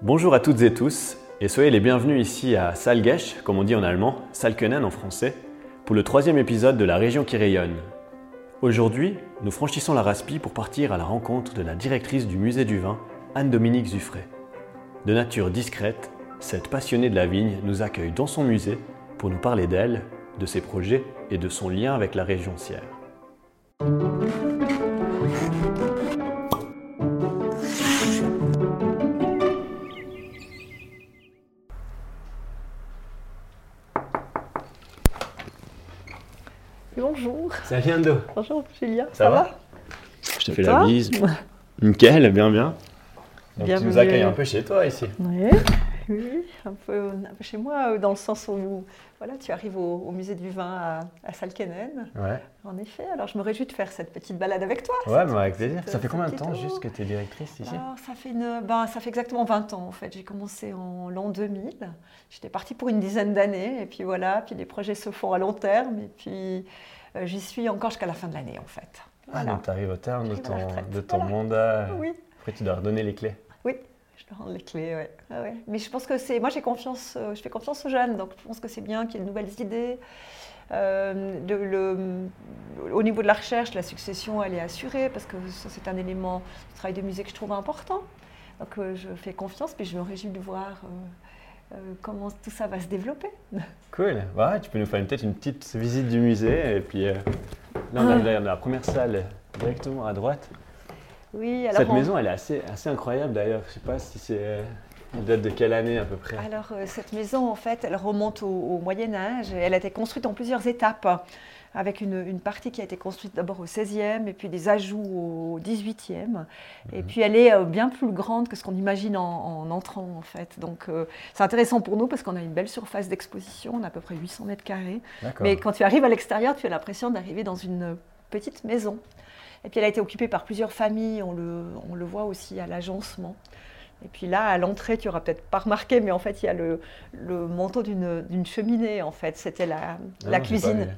Bonjour à toutes et tous et soyez les bienvenus ici à Salgesch, comme on dit en allemand, Salkenen en français, pour le troisième épisode de La région qui rayonne. Aujourd'hui, nous franchissons la Raspi pour partir à la rencontre de la directrice du musée du vin, Anne-Dominique Zuffray. De nature discrète, cette passionnée de la vigne nous accueille dans son musée pour nous parler d'elle, de ses projets et de son lien avec la région Sierre. Salut Ando. Bonjour Julien. Ça, va, Je te fais la bise. Nickel, bien bien. Donc, tu Bienvenue. nous accueilles un peu chez toi ici. Oui, oui, un peu, un peu chez moi, dans le sens où voilà, tu arrives au, au musée du vin à, à Salkenen. Ouais, En effet, alors je me réjouis de faire cette petite balade avec toi. ouais cette mais avec plaisir. Ça fait combien de temps juste que tu es directrice ici? Alors, ça, fait une, ben, ça fait exactement 20 ans en fait. J'ai commencé en l'an 2000. J'étais partie pour une dizaine d'années et puis voilà, puis les projets se font à long terme et puis j'y suis encore jusqu'à la fin de l'année en fait. Ah, donc tu arrives au terme de ton, de ton voilà. mandat. Oui. Après, tu dois redonner les clés. Oui, je dois rendre les clés, ouais. Ah ouais. Mais je pense que c'est. Moi, j'ai confiance, euh, je fais confiance aux jeunes, donc je pense que c'est bien qu'il y ait de nouvelles idées. Euh, de- le- au niveau de la recherche, la succession, elle est assurée, parce que c'est un élément du travail de musée que je trouve important. Donc, euh, je fais confiance, puis je me réjouis de voir euh, euh, comment tout ça va se développer. Cool. Ouais, tu peux nous faire peut-être une petite visite du musée. Et puis euh, là, on a Ah. la, la première salle directement à droite. Oui, alors. Cette on- maison, elle est assez, assez incroyable d'ailleurs. Je sais pas si c'est. euh, Elle date de quelle année à peu près Alors, euh, cette maison, en fait, elle remonte au, au Moyen Âge. Elle a été construite en plusieurs étapes, avec une, une partie qui a été construite d'abord au XVIe, et puis des ajouts au XVIIIe. Et puis, elle est euh, bien plus grande que ce qu'on imagine en, en entrant, en fait. Donc, euh, c'est intéressant pour nous parce qu'on a une belle surface d'exposition, on a à peu près 800 mètres carrés. Mais quand tu arrives à l'extérieur, tu as l'impression d'arriver dans une petite maison. Et puis elle a été occupée par plusieurs familles, on le, on le voit aussi à l'agencement. Et puis là, à l'entrée, tu n'auras peut-être pas remarqué, mais en fait, il y a le, le manteau d'une cheminée, en fait. C'était la, Ah la non, cuisine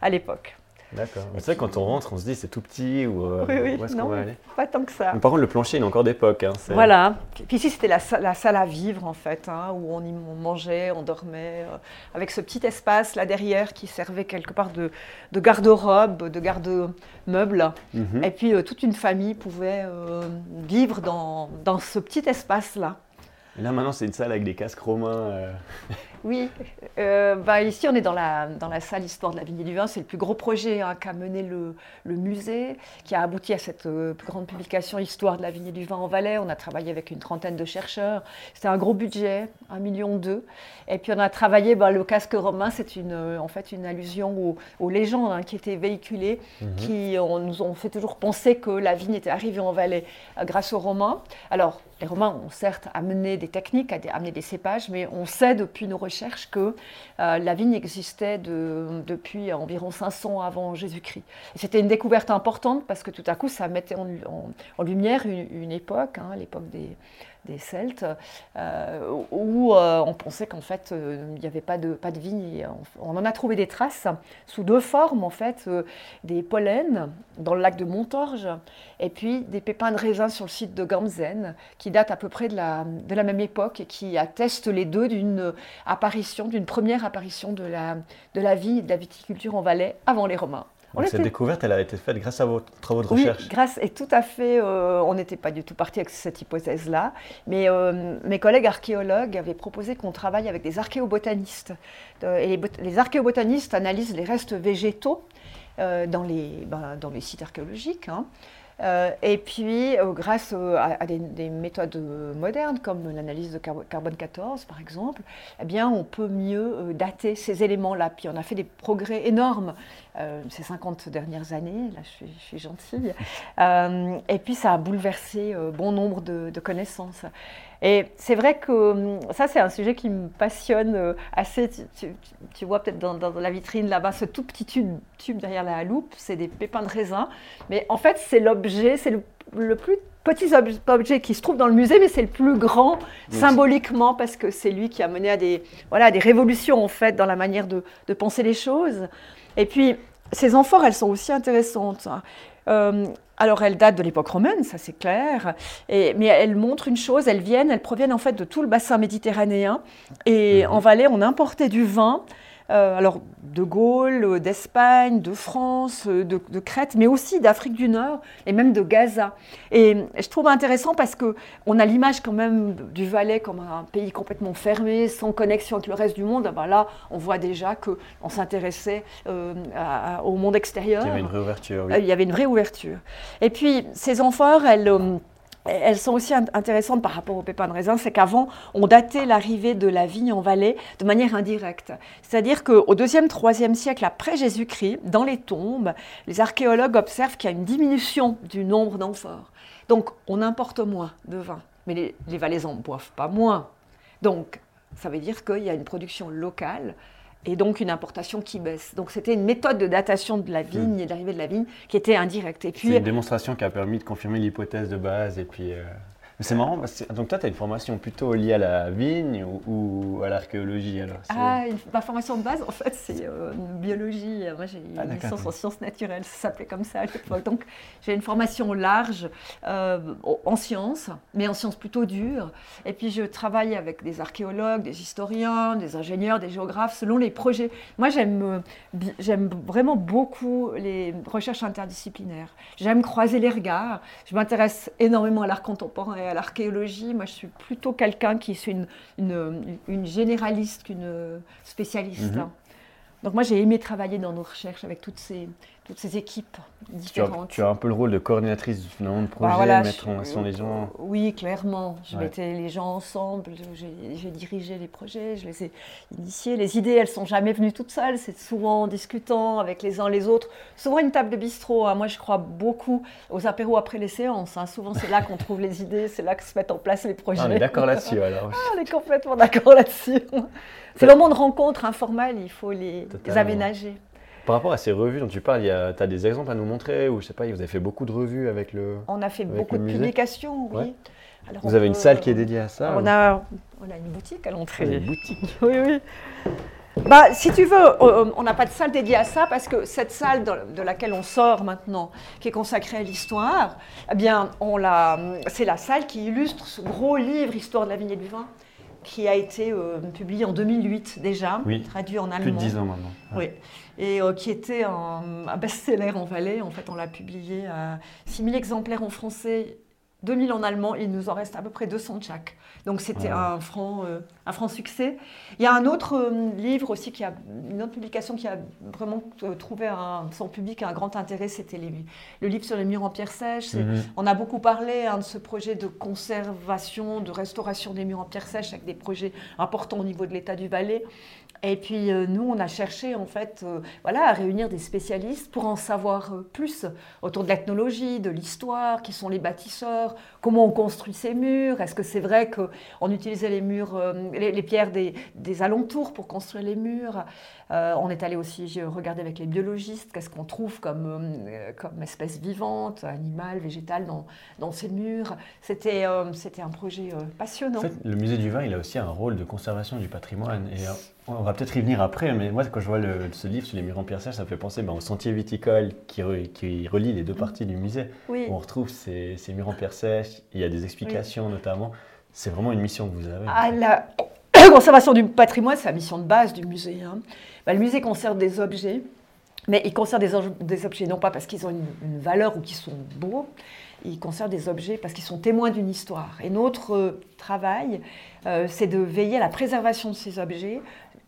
à l'époque. D'accord. Mais c'est vrai, quand on rentre, on se dit c'est tout petit ou euh, Oui, oui, où est-ce non, qu'on va aller pas tant que ça. Mais Par contre, le plancher, il est encore d'époque. Hein, c'est- Voilà. Puis ici, c'était la, sa- la salle à vivre, en fait, hein, où on, y, on mangeait, on dormait, euh, avec ce petit espace là derrière qui servait quelque part de, de garde-robe, de garde-meuble. Mhm. Et puis, euh, toute une famille pouvait euh, vivre dans, dans ce petit espace-là. Là, maintenant, c'est une salle avec des casques romains. euh, Oui, euh, bah, ici on est dans la, dans la salle Histoire de la vigne et du vin. C'est le plus gros projet hein, qu'a mené le, le musée, qui a abouti à cette euh, plus grande publication Histoire de la vigne et du vin en Valais. On a travaillé avec une trentaine de chercheurs. C'était un gros budget, un million deux. Et puis on a travaillé, bah, le casque romain, c'est une, en fait une allusion aux, aux légendes hein, qui étaient véhiculées, mhm. qui nous ont fait toujours penser que la vigne était arrivée en Valais grâce aux Romains. Alors, les Romains ont certes amené des techniques, amené des cépages, mais on sait depuis nos recherches que euh, la vigne existait de- depuis environ 500 avant Jésus-Christ. C'était une découverte importante parce que tout à coup, ça mettait en, lumière une, une époque, hein, l'époque des, des Celtes, euh, où euh, on pensait qu'en fait, euh, il n'y avait pas de, pas de vigne. On, en a trouvé des traces sous deux formes, en fait, des pollens dans le lac de Montorge, et puis des pépins de raisin sur le site de Gamzen, qui datent à peu près de la, de la même époque et qui attestent les deux d'une apparition, d'une première apparition de la, de la vie et de la viticulture en Valais avant les Romains. Donc, cette était- découverte, elle a été faite grâce à vos travaux de oui, recherche. grâce et tout à fait. euh, on n'était pas du tout parti avec cette hypothèse-là, mais euh, mes collègues archéologues avaient proposé qu'on travaille avec des archéobotanistes. Euh, et les, bot- les archéobotanistes analysent les restes végétaux euh, dans, les, ben, dans les sites archéologiques. hein. Euh, et puis, euh, grâce euh, à, à des, des méthodes euh, modernes, comme l'analyse de carbo- carbone 14, par exemple, eh bien, on peut mieux dater ces éléments-là. Puis, on a fait des progrès énormes ces 50 dernières années. Là, je suis, je suis gentille. Et puis, ça a bouleversé bon nombre de, de connaissances. Et c'est vrai que hum, ça, c'est un sujet qui me passionne euh, assez. Tu, tu- tu vois peut-être dans, dans la vitrine là-bas ce tout petit tube, tube derrière la loupe, c'est des pépins de raisin. Mais en fait, c'est l'objet, c'est le, le plus petit ob- objet qui se trouve dans le musée, mais c'est le plus grand symboliquement parce que c'est lui qui a mené à des, voilà, à des révolutions en fait dans la manière de, de penser les choses. Et puis, ces amphores, elles sont aussi intéressantes. Euh, alors, elles datent de l'époque romaine, ça c'est clair, et, mais elles montrent une chose, elles viennent, elles proviennent en fait de tout le bassin méditerranéen, et mhm. en Valais, on importait du vin alors de Gaulle, euh, d'Espagne, de France, euh, de, Crète, mais aussi d'Afrique du Nord et même de Gaza. Et je trouve intéressant parce que on a l'image quand même du Valais comme un pays complètement fermé, sans connexion avec le reste du monde. Ah ben là, on voit déjà que on s'intéressait au monde extérieur. Il y avait une vraie ouverture. Il y avait une vraie ouverture. Et puis ces amphores, elles elles sont aussi intéressantes par rapport aux pépins de raisin, c'est qu'avant, on datait l'arrivée de la vigne en Valais de manière indirecte. C'est-à-dire qu'au 2e, 3e siècle après Jésus-Christ, dans les tombes, les archéologues observent qu'il y a une diminution du nombre d'amphores. Donc, on importe moins de vin, mais les, les Valaisans ne boivent pas moins. Donc, ça veut dire qu'il y a une production locale et donc une importation qui baisse. Donc c'était une méthode de datation de la vigne hmm. et d'arrivée de la vigne qui était indirecte. Et puis c'est une démonstration qui a permis de confirmer l'hypothèse de base et puis euh, c'est marrant, donc toi, tu as une formation plutôt liée à la vigne ou, à l'archéologie alors Ah, ma formation de base, en fait, c'est euh, biologie. Moi, j'ai une ah, licence en sciences naturelles, ça s'appelait comme ça à l'époque. Donc, j'ai une formation large euh, en sciences, mais en sciences plutôt dures. Et puis, je travaille avec des archéologues, des historiens, des ingénieurs, des géographes, selon les projets. Moi, j'aime, euh, j'aime vraiment beaucoup les recherches interdisciplinaires. J'aime croiser les regards. Je m'intéresse énormément à l'art contemporain à l'archéologie, moi je suis plutôt quelqu'un qui est une, une, généraliste qu'une spécialiste. Mhm. Donc moi j'ai aimé travailler dans nos recherches avec toutes ces, toutes ces équipes différentes. Tu as, un peu le rôle de coordinatrice finalement de bah, projet, mettre en action les gens. Oui, clairement. Je mettais les gens ensemble, j'ai dirigé les projets, je les ai initiés. Les idées, elles sont jamais venues toutes seules, c'est souvent en discutant avec les uns les autres. Souvent une table de bistrot. Hein. Moi, je crois beaucoup aux apéros après les séances. Hein. Souvent, c'est là qu'on trouve les idées, c'est là que se mettent en place les projets. Ah, on est d'accord là-dessus alors. Ah, on est complètement d'accord là-dessus. C'est le moment de rencontre informelle, il faut les aménager. Par rapport à ces revues dont tu parles, tu as des exemples à nous montrer ou je sais pas, vous avez fait beaucoup de revues avec le. On a fait beaucoup de publications, oui. vous avez une salle qui est dédiée à ça On, a, on a une boutique à l'entrée. Une boutique Oui, oui. Bah, si tu veux, euh, on n'a pas de salle dédiée à ça parce que cette salle de, laquelle on sort maintenant, qui est consacrée à l'histoire, eh bien, c'est la salle qui illustre ce gros livre Histoire de la vigne et du vin qui a été euh, publié en 2008 déjà, traduit en allemand. Plus de 10 ans maintenant. Oui, et euh, qui était un, un best-seller en Valais. En fait, on l'a publié à 6000 exemplaires en français 2000 en allemand, il nous en reste à peu près 200 de chaque. Donc c'était un, franc, euh, un franc succès. Il y a un autre euh, livre aussi, qui a, une autre publication qui a vraiment trouvé un, son public un grand intérêt, c'était le livre sur les murs en pierre sèche. Mhm. On a beaucoup parlé hein, de ce projet de conservation, de restauration des murs en pierre sèche avec des projets importants au niveau de l'état du Valais. Et puis euh, nous, on a cherché en fait euh, voilà, à réunir des spécialistes pour en savoir euh, plus autour de l'ethnologie, de l'histoire, qui sont les bâtisseurs, comment on construit ces murs, est-ce que c'est vrai qu'on utilisait les murs, les, pierres des, alentours pour construire les murs? on est allé aussi regarder avec les biologistes qu'est-ce qu'on trouve comme, comme espèce vivante, animale, végétale dans, ces murs. C'était c'était un projet passionnant. En fait, le musée du vin, il a aussi un rôle de conservation du patrimoine. On va peut-être y venir après, mais moi, quand je vois ce livre sur les murs en pierre sèche, ça me fait penser ben, au sentier viticole qui, qui, relie les deux parties du musée. Où on retrouve ces, murs en pierre sèche, il y a des explications notamment. C'est vraiment une mission que vous avez. Ah, la conservation du patrimoine, c'est la mission de base du musée. Hein. Ben, le musée conserve des objets, mais il conserve des, objets non pas parce qu'ils ont une, valeur ou qu'ils sont beaux, il conserve des objets parce qu'ils sont témoins d'une histoire. Et notre euh, travail, euh, c'est de veiller à la préservation de ces objets,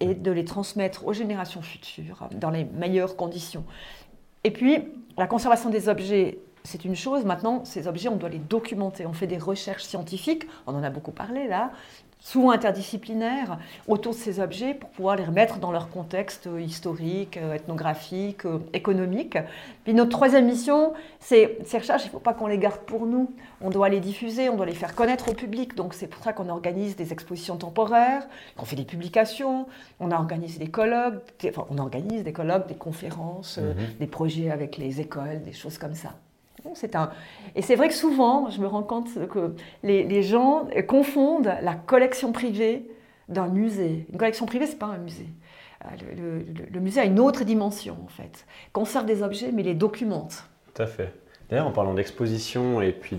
et de les transmettre aux générations futures dans les meilleures conditions. Et puis, la conservation des objets, c'est une chose. Maintenant, ces objets, on doit les documenter. On fait des recherches scientifiques, on en a beaucoup parlé là, souvent interdisciplinaires, autour de ces objets pour pouvoir les remettre dans leur contexte historique, euh, ethnographique, euh, économique. Puis notre troisième mission, c'est ces recherches, il ne faut pas qu'on les garde pour nous. On doit les diffuser, on doit les faire connaître au public. Donc c'est pour ça qu'on organise des expositions temporaires, qu'on fait des publications, on a organisé des colloques, enfin, on organise des colloques, des conférences, euh, mhm. des projets avec les écoles, des choses comme ça. C'est un... Et c'est vrai que souvent, je me rends compte que les, gens confondent la collection privée d'un musée. Une collection privée, ce n'est pas un musée. Euh, le, musée a une autre dimension, en fait. Conserve des objets, mais les documente. Tout à fait. En parlant d'exposition et puis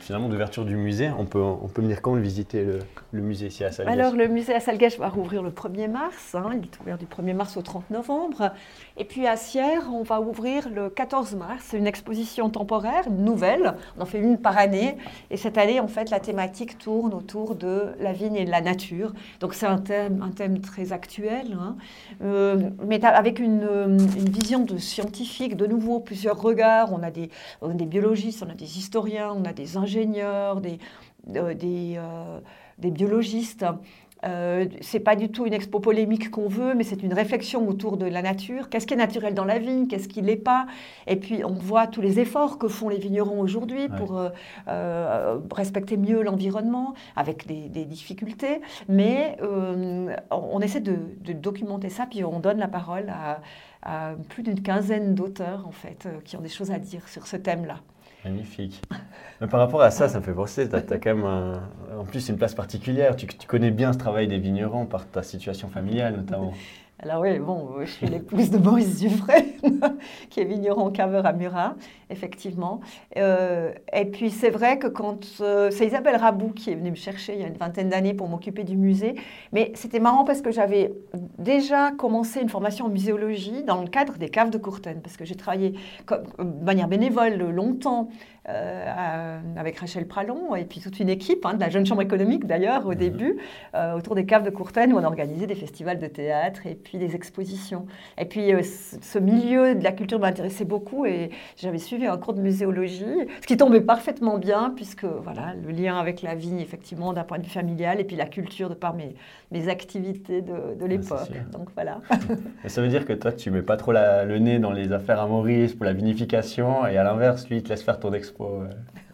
finalement d'ouverture du musée, on peut, on peut venir quand visiter le, musée ici à Salgues Alors, le musée à Salgues va rouvrir le 1er mars. Hein, il est ouvert du 1er mars au 30 novembre. Et puis à Sierre, on va ouvrir le 14 mars. C'est une exposition temporaire, nouvelle. On en fait une par année. Et cette année, en fait, la thématique tourne autour de la vigne et de la nature. Donc, c'est un thème, un thème très actuel, hein. euh, mais avec une, une vision de scientifique, de nouveau, plusieurs regards. On a des on a des biologistes, on a des historiens, on a des ingénieurs, des, euh, euh, des, biologistes. Euh, c'est pas du tout une expo polémique qu'on veut, mais c'est une réflexion autour de la nature. Qu'est-ce qui est naturel dans la vigne Qu'est-ce qui l'est pas? Et puis on voit tous les efforts que font les vignerons aujourd'hui pour euh, respecter mieux l'environnement, avec des, difficultés. Mais on essaie de, documenter ça, puis on donne la parole à, plus d'une quinzaine d'auteurs, en fait, euh, qui ont des choses à dire sur ce thème-là. Magnifique. Mais par rapport à ça, ça me fait penser, tu as, quand même en plus une place particulière. Tu, tu, connais bien ce travail des vignerons par ta situation familiale notamment. Alors oui, bon, je suis l'épouse de Maurice Dufresne, qui est vigneron caveur à Murat, effectivement. Euh, et puis c'est vrai que quand... Euh, c'est Isabelle Rabou qui est venue me chercher il y a une vingtaine d'années pour m'occuper du musée. Mais c'était marrant parce que j'avais déjà commencé une formation en muséologie dans le cadre des caves de Courten, parce que j'ai travaillé de manière bénévole longtemps euh, avec Rachel Pralon et puis toute une équipe hein, de la Jeune Chambre économique d'ailleurs au mhm. début, autour des caves de Courten où on organisait des festivals de théâtre et puis des expositions. Et puis euh, ce milieu de la culture m'intéressait beaucoup et j'avais suivi un cours de muséologie, ce qui tombait parfaitement bien puisque voilà le lien avec la vie effectivement d'un point de vue familial et puis la culture de par mes, mes activités de, de l'époque. Donc voilà. ça veut dire que toi tu mets pas trop le nez dans les affaires à Maurice pour la vinification et à l'inverse lui il te laisse faire ton expo.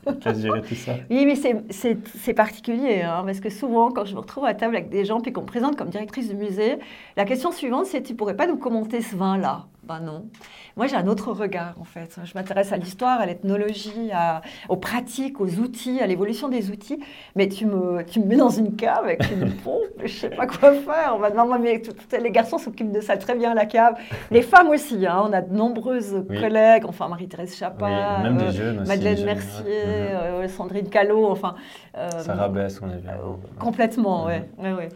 Euh, oui, mais c'est particulier, hein, parce que souvent, quand je me retrouve à table avec des gens, puis qu'on me présente comme directrice du musée, la question suivante, c'est tu pourrais pas nous commenter ce vin-là? Ben non. Moi, j'ai un autre regard, en fait. Je m'intéresse à l'histoire, à l'ethnologie, aux pratiques, aux outils, à l'évolution des outils. Mais tu me, tu me mets dans une cave avec une pompe, je ne sais pas quoi faire. On va demander, les garçons s'occupent de ça très bien, la cave. Les femmes aussi, hein. on a de nombreuses collègues, enfin Marie-Thérèse Chapa, même des jeunes aussi, Madeleine Mercier, mhm. euh, Sandrine Callot, enfin... Euh, Sarah Bess, on a vu. complètement, oui. ouais. ouais,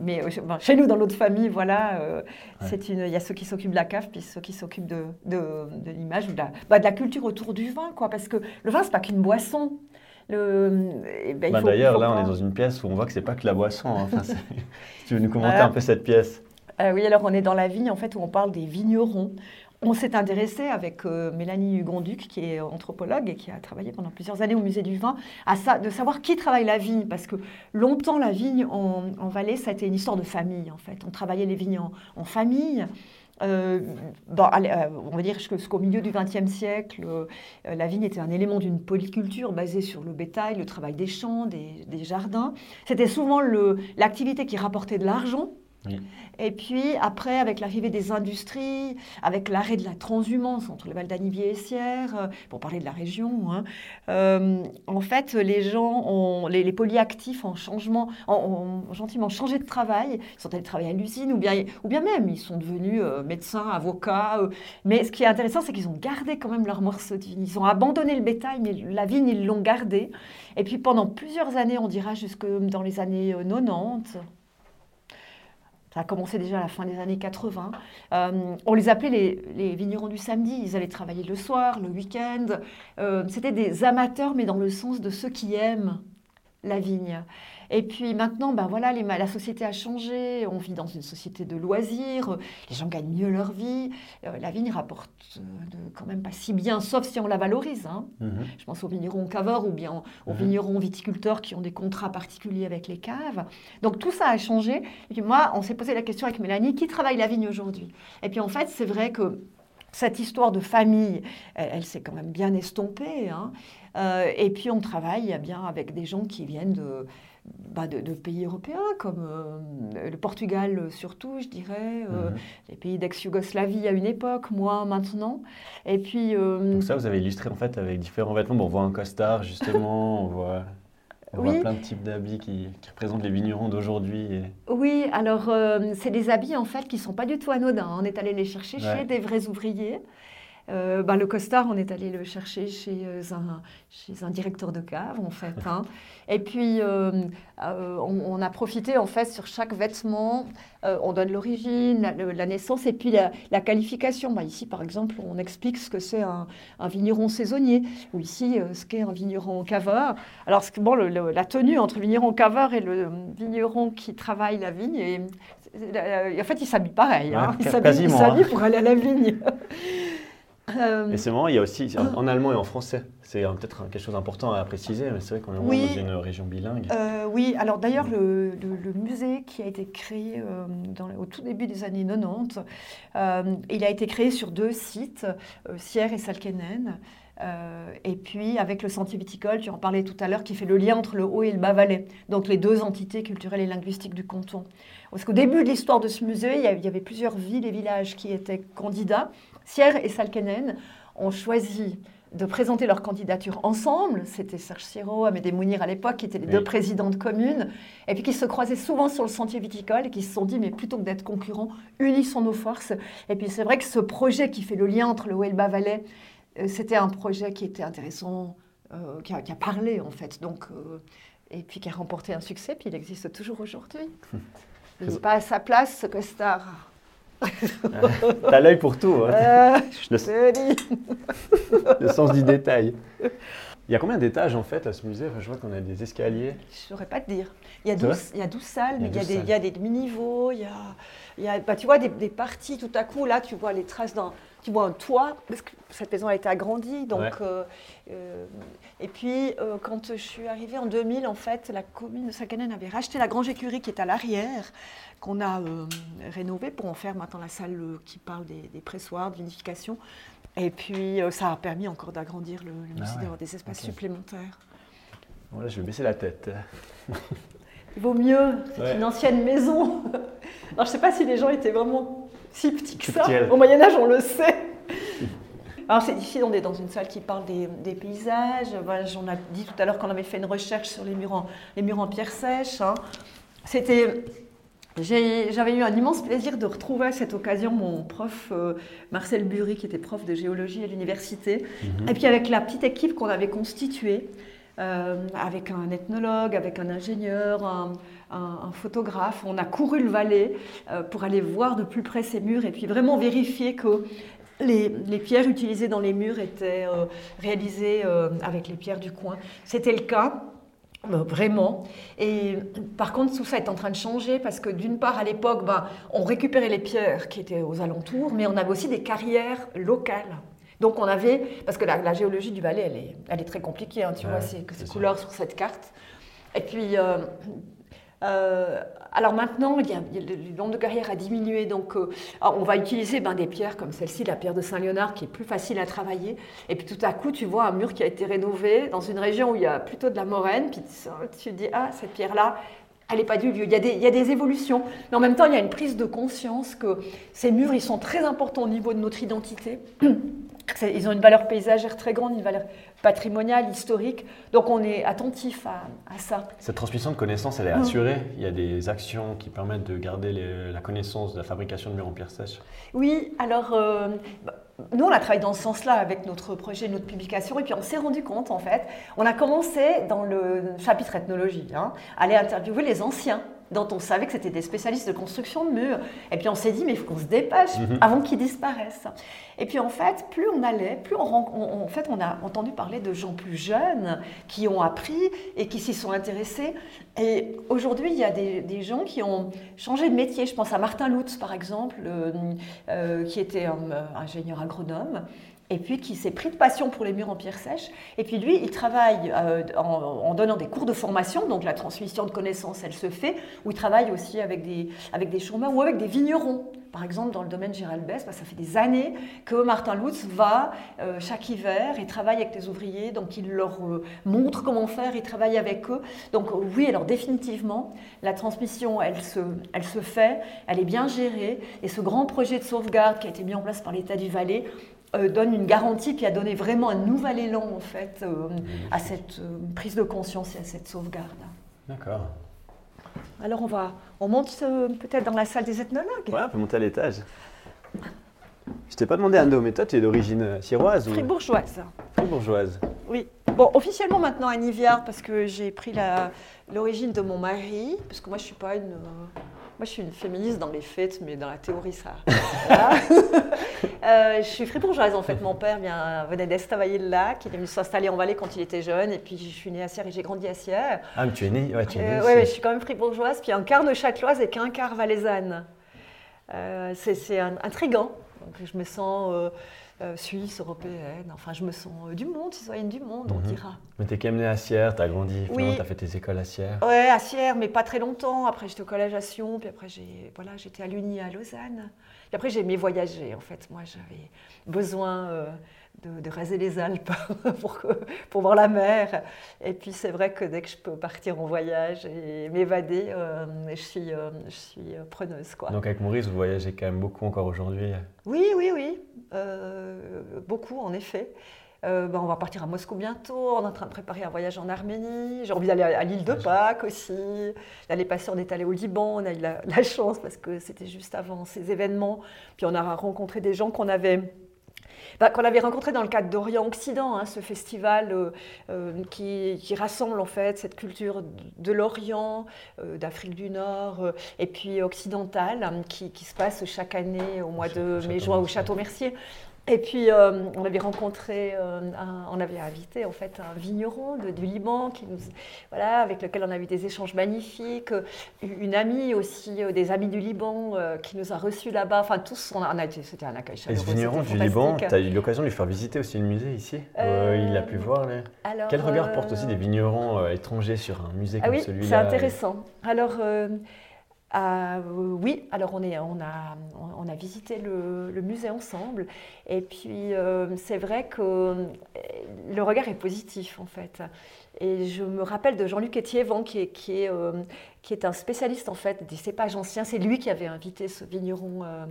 mais euh, chez nous, dans notre famille, voilà, c'est une, il y a ceux qui s'occupent de la cave, puis ceux qui s'occupent de, de, l'image ou de la, bah, de la, culture autour du vin, quoi. Parce que le vin, c'est pas qu'une boisson. Eh ben, bah, D'ailleurs, là, on est dans une pièce où on voit que c'est pas que la boisson. Hein. Enfin, tu veux nous commenter un peu cette pièce euh, Oui, alors on est dans la vigne, en fait, où on parle des vignerons. On s'est intéressé avec euh, Mélanie Hugonduc, qui est anthropologue et qui a travaillé pendant plusieurs années au musée du vin, à ça, de savoir qui travaille la vigne. Parce que longtemps, la vigne en, en Valais, ça a été une histoire de famille, en fait. On travaillait les vignes en, en famille. Euh, euh, on va dire jusqu'au milieu du XXe siècle, euh, la vigne était un élément d'une polyculture basée sur le bétail, le travail des champs, des, jardins. C'était souvent l'activité qui rapportait de l'argent et puis après, avec l'arrivée des industries, avec l'arrêt de la transhumance entre le Val d'Anivier et Sierre, euh, pour parler de la région, hein, euh, en fait, les gens, ont, les, polyactifs ont, gentiment changé de travail, ils sont allés travailler à l'usine, ou bien, ou bien même ils sont devenus euh, médecins, avocats. mais ce qui est intéressant, c'est qu'ils ont gardé quand même leur morceau de vigne. Ils ont abandonné le bétail, mais la vigne, ils l'ont gardée. Et puis pendant plusieurs années, on dira jusque dans les années 90, ça a commencé déjà à la fin des années 80. Euh, on les appelait les, vignerons du samedi. Ils allaient travailler le soir, le week-end. Euh, c'était des amateurs, mais dans le sens de ceux qui aiment la vigne. Et puis maintenant, ben voilà, la société a changé. On vit dans une société de loisirs. Les gens gagnent mieux leur vie. Euh, la vigne rapporte euh, quand même pas si bien, sauf si on la valorise. Hein. Mhm. Je pense aux vignerons caveurs ou bien aux mhm. vignerons viticulteurs qui ont des contrats particuliers avec les caves. Donc tout ça a changé. Et puis moi, on s'est posé la question avec Mélanie qui travaille la vigne aujourd'hui? Et puis en fait, c'est vrai que cette histoire de famille, elle, s'est quand même bien estompée. Hein. Euh, et puis on travaille bien avec des gens qui viennent de, bah, de, pays européens, comme euh, le Portugal surtout, je dirais, euh, mhm. les pays d'ex-Yougoslavie à une époque, moi maintenant. Et puis... Donc ça, vous avez illustré en fait avec différents vêtements. Bon, on voit un costard justement, on voit... On voit plein de types d'habits qui, représentent les vignerons d'aujourd'hui. Oui, alors c'est des habits en fait qui ne sont pas du tout anodins. On est allé les chercher chez des vrais ouvriers. Euh, bah, le costard, on est allé le chercher chez euh, un, chez un directeur de cave, en fait. Hein. Et puis, euh, on, a profité, en fait, sur chaque vêtement, on donne l'origine, la, naissance et puis la, qualification. Bah, ici, par exemple, on explique ce que c'est un, vigneron saisonnier, ou ici, ce qu'est un vigneron caveur. Alors, bon, la tenue entre le vigneron caveur et le vigneron qui travaille la vigne, et, en fait, ils s'habillent pareil. Hein. Ils s'habillent hein. pour aller à la vigne. Euh, et c'est marrant, il y a aussi en allemand et en français. C'est peut-être quelque chose d'important à préciser, mais c'est vrai qu'on est dans une région bilingue. Euh, oui, alors d'ailleurs, le, musée qui a été créé euh, dans, au tout début des années 90, il a été créé sur deux sites, Sierre et Salkenen. et puis avec le sentier viticole, tu en parlais tout à l'heure, qui fait le lien entre le Haut et le Bas-Valais, donc les deux entités culturelles et linguistiques du canton. Parce qu'au début de l'histoire de ce musée, il y avait plusieurs villes et villages qui étaient candidats. Sierre et Salkenen ont choisi de présenter leur candidature ensemble. C'était Serge Siro, Amédée Mounir à l'époque, qui étaient les deux présidents de communes, et puis qui se croisaient souvent sur le sentier viticole et qui se sont dit, mais plutôt que d'être concurrents, unissons nos forces. Et puis c'est vrai que ce projet qui fait le lien entre le Haut et le c'était un projet qui était intéressant, euh, qui, a, parlé en fait, donc, euh, et puis qui a remporté un succès, puis il existe toujours aujourd'hui. Il n'est pas à sa place, ce costard. T'as l'œil pour tout. Hein. Euh, le... sens du détail. Il y a combien d'étages en fait à ce musée? Je vois qu'on a des escaliers. Je ne saurais pas te dire. Il y a 12, il y a 12 salles, mais il y a, des, il y a des demi-niveaux, il y a, il y a bah, tu vois, des, des, parties tout à coup. Là, tu vois les traces d'un tu vois un toit, parce que cette maison a été agrandie. Donc, euh, euh, et puis, quand je suis arrivée en 2000, en fait, la commune de Sakanen avait racheté la Grange Écurie qui est à l'arrière qu'on a euh, rénové pour en faire maintenant la salle euh, qui parle des, pressoirs, de vinification. Et puis, euh, ça a permis encore d'agrandir le, musée, ah d'avoir des espaces supplémentaires. Voilà, je vais baisser la tête. Vaut mieux, c'est une ancienne maison. Alors, je ne sais pas si les gens étaient vraiment si petits que ça. Au Moyen-Âge, on le sait. Alors, c'est ici, on est dans une salle qui parle des, paysages. Voilà, J'en ai dit tout à l'heure qu'on avait fait une recherche sur les murs en, les murs en pierre sèche. Hein. C'était j'avais eu un immense plaisir de retrouver à cette occasion mon prof euh, Marcel Bury, qui était prof de géologie à l'université. Mhm. Et puis avec la petite équipe qu'on avait constituée, euh, avec un ethnologue, avec un ingénieur, un, photographe, on a couru le Valais euh, pour aller voir de plus près ces murs et puis vraiment vérifier que les, pierres utilisées dans les murs étaient réalisées avec les pierres du coin. C'était le cas. Euh, vraiment. Et par contre, tout ça est en train de changer parce que d'une part, à l'époque, ben, on récupérait les pierres qui étaient aux alentours, mais on avait aussi des carrières locales. Donc on avait, parce que la, géologie du Valais, elle est, elle est très compliquée, hein, tu vois, c'est ces couleurs sur cette carte. Et puis, euh, euh, alors maintenant, il y a, le nombre de carrières a diminué, donc euh, on va utiliser ben, des pierres comme celle-ci, la pierre de Saint-Léonard, qui est plus facile à travailler. Et puis tout à coup, tu vois un mur qui a été rénové dans une région où il y a plutôt de la moraine, puis tu, te dis, ah, cette pierre-là, elle n'est pas du lieu. Il y, a des, il y, a des, évolutions. Mais en même temps, il y a une prise de conscience que ces murs, ils sont très importants au niveau de notre identité. Ils ont une valeur paysagère très grande, une valeur patrimoniale, historique. Donc on est attentif à, ça. Cette transmission de connaissances, elle est mmh. assurée Il y a des actions qui permettent de garder la connaissance de la fabrication de murs en pierre sèche Oui, alors euh, bah, nous on a travaillé dans ce sens-là avec notre projet, notre publication, et puis on s'est rendu compte en fait, on a commencé dans le chapitre ethnologie, hein, à aller interviewer les anciens dont on savait que c'était des spécialistes de construction de murs. Et puis on s'est dit, mais il faut qu'on se dépêche mhm. avant qu'ils disparaissent. Et puis en fait, plus on allait, plus on, en fait, on a entendu parler de gens plus jeunes qui ont appris et qui s'y sont intéressés. Et aujourd'hui, il y a des, gens qui ont changé de métier. Je pense à Martin Lutz, par exemple, euh, euh, qui était un, ingénieur agronome et puis qui s'est pris de passion pour les murs en pierre sèche. Et puis lui, il travaille euh, en, donnant des cours de formation, donc la transmission de connaissances, elle se fait, où il travaille aussi avec des, avec des chômeurs ou avec des vignerons. Par exemple, dans le domaine Gérald Bess, bah, ça fait des années que Martin Lutz va euh, chaque hiver et travaille avec les ouvriers, donc il leur euh, montre comment faire, il travaille avec eux. Donc oui, alors définitivement, la transmission, elle se, elle se fait, elle est bien gérée, et ce grand projet de sauvegarde qui a été mis en place par l'État du Valais, euh, donne une garantie qui a donné vraiment un nouvel élan en fait euh, à cette euh, prise de conscience et à cette sauvegarde. D'accord. Alors on va, on monte peut-être dans la salle des ethnologues. Ouais, on peut monter à l'étage. Je t'ai pas demandé, Ando, mais toi, tu es d'origine siroise ou Fribourgeoise. fribourgeoise Oui. Bon, officiellement maintenant à Niviard parce que j'ai pris l'origine de mon mari, parce que moi je suis pas une, euh, moi je suis une féministe dans les faits, mais dans la théorie ça. Euh, je suis fribourgeoise en fait. Mon père vient, venait d'Estavayer-le-Lac, il est venu s'installer en Valais quand il était jeune, et puis je suis née à Sierre et j'ai grandi à Sierre. Ah, mais tu es née, ouais, tu es née Euh, ouais, ouais, je suis quand même fribourgeoise, puis un quart neuchâteloise et qu'un quart valaisanne. Euh, c'est intriguant. Donc, je me sens euh, euh, suisse, européenne, enfin je me sens euh, du monde, citoyenne du monde, on Mhm. dira. Mais t'es quand même née à Sierre, t'as grandi, Oui. t'as fait tes écoles à Sierre. Ouais, à Sierre, mais pas très longtemps. Après, j'étais au collège à Sion, puis après, j'ai, voilà, j'étais à l'Uni à Lausanne. Puis après, j'ai aimé voyager, en fait. Moi, j'avais besoin euh, de, de raser les Alpes pour, que- pour voir la mer. Et puis, c'est vrai que dès que je peux partir en voyage et m'évader, je suis, je suis preneuse, quoi. Donc avec Maurice, vous voyagez quand même beaucoup encore aujourd'hui. Oui, oui, oui. Euh, beaucoup, en effet. Euh, ben, on va partir à Moscou bientôt. On est en train de préparer un voyage en Arménie. J'ai envie d'aller à, à l'île de Pâques aussi. L'année passée, on est allé au Liban. On a eu la, la chance parce que c'était juste avant ces événements. Puis on a rencontré des gens qu'on avait. Ben, qu'on avait rencontrés dans le cadre d'Orient-Occident, hein, ce festival euh, euh, qui, qui rassemble en fait cette culture de l'Orient, euh, d'Afrique du Nord et puis occidentale hein, qui, qui se passe chaque année au mois de mai-juin au. Château Mercier. Et puis, euh, on avait rencontré, euh, un- on avait invité en fait un vigneron de- du Liban qui nous, voilà, avec lequel on a eu des échanges magnifiques. Euh, Une amie aussi, euh, des amis du Liban qui nous a reçus là-bas. Enfin, tous, on a, on a été- c'était un accueil Et ce chaleureux. vigneron du Liban, tu as eu l'occasion de lui faire visiter aussi le musée ici? Il a pu voir. Alors, Quel regard portent aussi des vignerons étrangers sur un musée Ah comme oui, celui-là c'est intéressant. Alors, euh, oui, alors on, a, visité le, le musée ensemble. Et puis, euh, c'est vrai que euh, le regard est positif, en fait. Et je me rappelle de Jean-Luc Étiévan, qui est, qui, est, euh, qui est un spécialiste, en fait, des cépages anciens. C'est lui qui avait invité ce vigneron euh,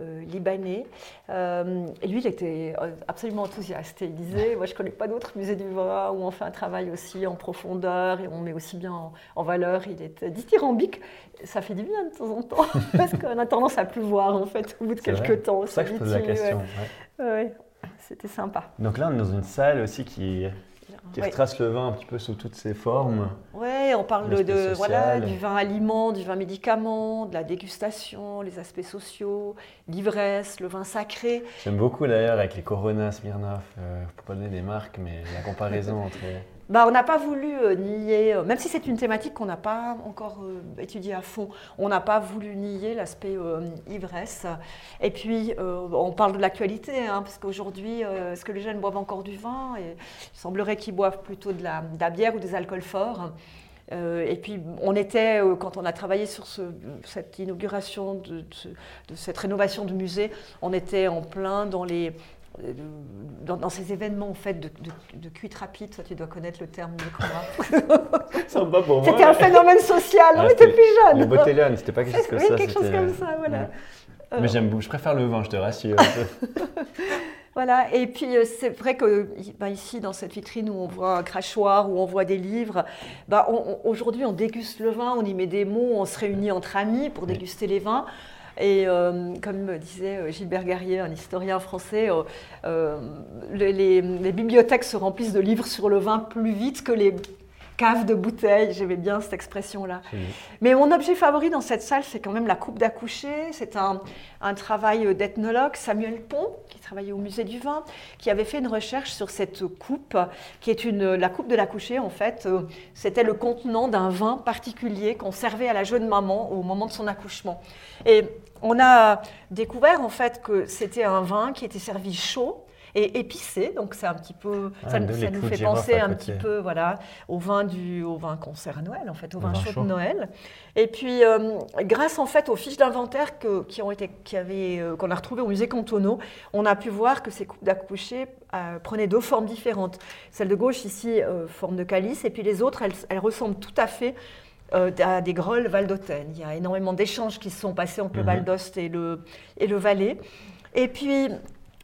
euh, libanais. Et lui, il était absolument enthousiaste. Et il disait, moi, je ne connais pas d'autres musées du vin où on fait un travail aussi en profondeur et on met aussi bien en, en valeur. Il est dithyrambique. Ça fait du bien de temps en temps, parce qu'on a tendance à plus voir, en fait, au bout de C'est vrai. quelques temps. C'est ça que je pose la question. ouais. C'était sympa. Donc là, on est dans une salle aussi qui, qui Ouais. retrace le vin un petit peu sous toutes ses formes. Ouais, on parle de, voilà, du vin aliment, du vin médicament, de la dégustation, les aspects sociaux, l'ivresse, le vin sacré. J'aime beaucoup d'ailleurs avec les Corona, Smirnoff. Euh, peux pas donner des marques, mais la comparaison entre. Bah, on n'a pas voulu euh, nier, euh, même si c'est une thématique qu'on n'a pas encore euh, étudiée à fond, on n'a pas voulu nier l'aspect ivresse. Et puis, on parle de l'actualité, hein, parce qu'aujourd'hui, est-ce que les jeunes boivent encore du vin? Il semblerait qu'ils boivent plutôt de la, bière ou des alcools forts. Et puis, on était, quand on a travaillé sur ce- cette inauguration de, de ce- de cette rénovation du musée, on était en plein dans les dans, dans ces événements en fait de, de, de cuite rapide, toi tu dois connaître le terme Nicolas. Sympa pour moi. C'était un phénomène social, Ah, on était c'était plus Les jeunes. botellones, c'était pas quelque chose comme Oui, ça. quelque chose comme ça, voilà. Ouais. Euh, Mais j'aime beaucoup, je préfère le vin, je te rassure. Voilà, et puis euh, c'est vrai que bah, ici, dans cette vitrine où on voit un crachoir, où on voit des livres, bah, aujourd'hui on déguste le vin, on y met des mots, on se réunit entre amis pour Oui. déguster les vins. Et euh, comme me disait euh, Gilbert Garrier, un historien français, euh, les, les- les bibliothèques se remplissent de livres sur le vin plus vite que les caves de bouteilles. J'aimais bien cette expression-là. Mais mon objet favori dans cette salle, c'est quand même la coupe d'accoucher. C'est un, un travail d'ethnologue, Samuel Pont, qui travaillait au musée du vin, qui avait fait une recherche sur cette coupe, qui est une, la coupe de l'accoucher. En fait, c'était le contenant d'un vin particulier qu'on servait à la jeune maman au moment de son accouchement. Et on a découvert en fait que c'était un vin qui était servi chaud et épicé, donc c'est un petit peu, Ah, ça, nous fait penser un petit peu, voilà, au vin du, au vin à Noël, en fait, au vin, vin chaud, chaud. de Noël. Et puis, euh, grâce en fait aux fiches d'inventaire que- qui ont été, qui avaient, euh, qu'on a retrouvées au musée Cantonneau, on a pu voir que ces coupes d'accoucher euh, prenaient deux formes différentes. Celle de gauche ici, forme de calice, et puis les autres, elles, elles ressemblent tout à fait euh, à des grolles Val d'Autun. Il y a énormément d'échanges qui se sont passés entre le Mhm. Val d'Ost et le, et le Valais. Et puis,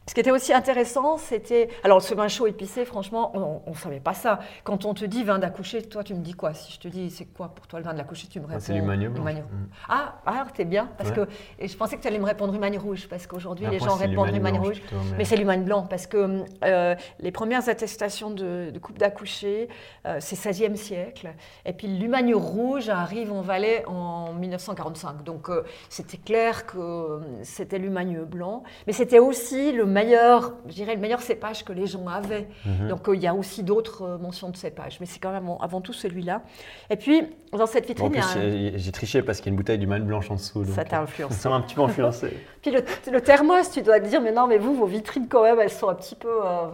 ce qui était aussi intéressant, c'était. Alors, ce vin chaud épicé, franchement, on ne savait pas ça. Quand on te dit vin d'accoucher, toi, tu me dis quoi? Si je te dis, c'est quoi pour toi le vin d'accoucher, tu me réponds. c'est l'humagne blanc. Ah, ah t'es bien. Parce que, et je pensais que tu allais me répondre l'humagne rouge, parce qu'aujourd'hui, les gens répondent l'humagne rouge. mais, c'est l'humagne blanc, parce que euh, les premières attestations de, coupe d'accoucher, euh, c'est 16e siècle. Et puis, l'humagne rouge arrive en Valais en 1945. Donc, euh, c'était clair que c'était l'humagne blanc. Mais c'était aussi le meilleur, je dirais, le meilleur cépage que les gens avaient. Mhm. Donc euh, il y a aussi d'autres euh, mentions de cépage, mais c'est quand même avant tout celui-là. Et puis, dans cette vitrine. En plus, j'ai triché parce qu'il y a une bouteille du mal blanche en dessous. ça t'a influencé. Ça m'a un petit peu influencé. puis le, thermos, tu dois te dire, mais non, mais vous, vos vitrines, quand même, elles sont un petit peu. Euh,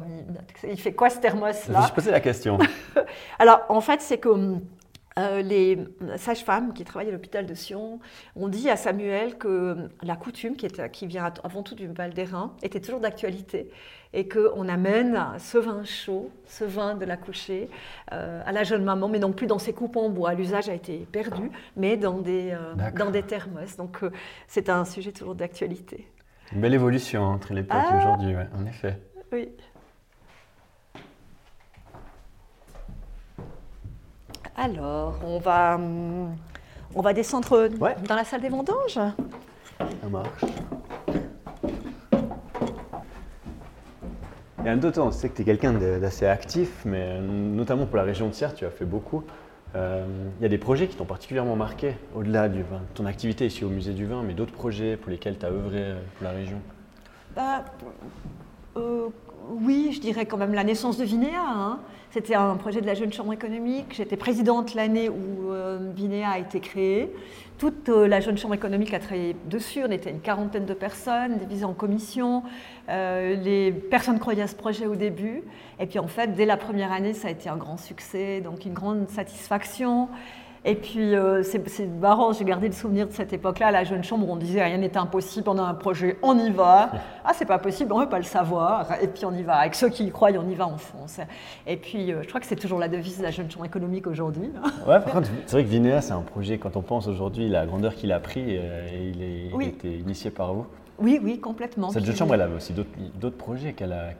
il fait quoi ce thermos-là? Je me suis posé la question. Alors, en fait, c'est que hum, euh, les sages-femmes qui travaillent à l'hôpital de Sion ont dit à Samuel que la coutume, qui, est, qui vient avant tout du Val d'Airain, était toujours d'actualité et qu'on amène ce vin chaud, ce vin de la couchée, euh, à la jeune maman, mais non plus dans ses coupes en bois. L'usage a été perdu, mais dans des, euh, dans des thermos. Donc c'est un sujet toujours d'actualité. Une belle évolution entre l'époque et ah aujourd'hui, en effet. Oui. Alors, on va, on va descendre dans la salle des vendanges. Ça marche. Et en temps, on sait que tu es quelqu'un d'assez actif, mais notamment pour la région de Sierre, tu as fait beaucoup. Euh, il y a des projets qui t'ont particulièrement marqué, au-delà du vin. Ton activité ici au musée du vin, mais d'autres projets pour lesquels tu as œuvré euh, pour la région? Bah, euh, Oui, je dirais quand même la naissance de Vinéa. Hein. C'était un projet de la Jeune Chambre économique. J'étais présidente l'année où euh, Vinéa a été créée. Toute euh, la Jeune Chambre économique a travaillé dessus. On était une quarantaine de personnes, divisées en commissions. Euh, les personnes croyaient à ce projet au début. Et puis en fait, dès la première année, ça a été un grand succès, donc une grande satisfaction. Et puis, euh, c'est marrant, j'ai gardé le souvenir de cette époque-là. La jeune chambre, on disait rien n'est impossible, on a un projet, on y va. Ah, c'est pas possible, on ne veut pas le savoir. Et puis, on y va. Avec ceux qui y croient, on y va en France. Et puis, euh, je crois que c'est toujours la devise de la jeune chambre économique aujourd'hui. Ouais, par contre, c'est vrai que Vinéa, c'est un projet, quand on pense aujourd'hui, la grandeur qu'il a pris, euh, et il, est, il a été initié par vous. Oui, oui, complètement. Cette jeune chambre, elle avait aussi d'autres projets qu'elle a,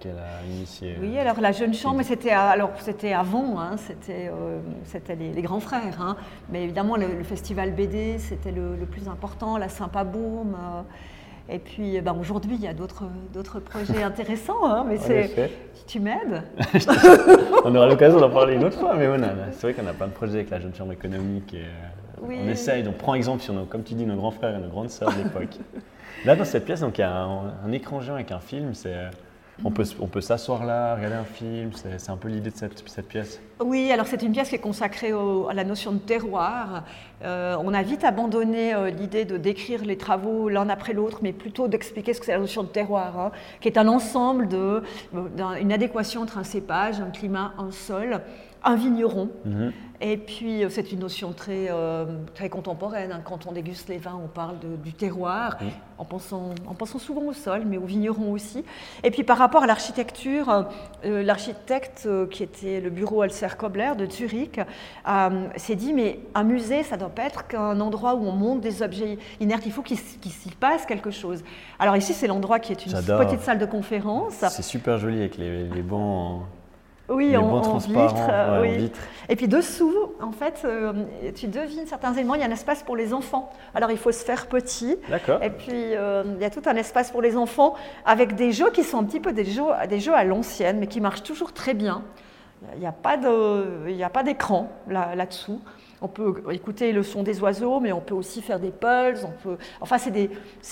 initiés. Oui, alors la jeune chambre, c'était alors c'était avant, hein, c'était euh, c'était les, grands frères, hein. mais évidemment le, festival BD, c'était le, plus important, la Sympa-Boom. Euh, et puis ben, aujourd'hui, il y a d'autres projets intéressants, hein, mais c'est tu m'aides. on aura l'occasion d'en parler une autre fois, mais c'est vrai qu'on a plein de projets avec la jeune chambre économique. Et, euh, On essaye, donc prends exemple sur nos, comme tu dis, nos grands frères et nos grandes sœurs de l'époque. Là, dans cette pièce, donc, il y a un, écran géant avec un film. C'est, on peut, on peut s'asseoir là, regarder un film. C'est, un peu l'idée de cette, pièce. Oui, alors c'est une pièce qui est consacrée à la notion de terroir. Euh, on a vite abandonné euh, l'idée de décrire les travaux l'un après l'autre, mais plutôt d'expliquer ce que c'est la notion de terroir, hein, qui est un ensemble d'une adéquation entre un cépage, un climat, un sol, un vigneron. Mhm. Et puis, euh, c'est une notion très, euh, très contemporaine. Hein. Quand on déguste les vins, on parle du terroir, en, pensant, en pensant souvent au sol, mais au vigneron aussi. Et puis, par rapport à l'architecture, euh, l'architecte qui était le bureau Alcer Kobler de Zurich s'est dit mais un musée, ça ne doit pas être qu'un endroit où on monte des objets inertes, il faut qu'il s'y passe quelque chose. Alors, ici, c'est l'endroit qui est une petite salle de conférence. C'est super joli avec les, les bancs oui, en, vitre, Et puis dessous, en fait, euh, tu devines certains éléments. Il y a un espace pour les enfants. Alors il faut se faire petit. D'accord. Et puis euh, il y a tout un espace pour les enfants avec des jeux qui sont un petit peu des jeux, des jeux à l'ancienne, mais qui marchent toujours très bien. Il n'y a pas d'écran là-dessous. On peut écouter le son des oiseaux, mais on peut aussi faire des pulses. On peut... Enfin, c'est des,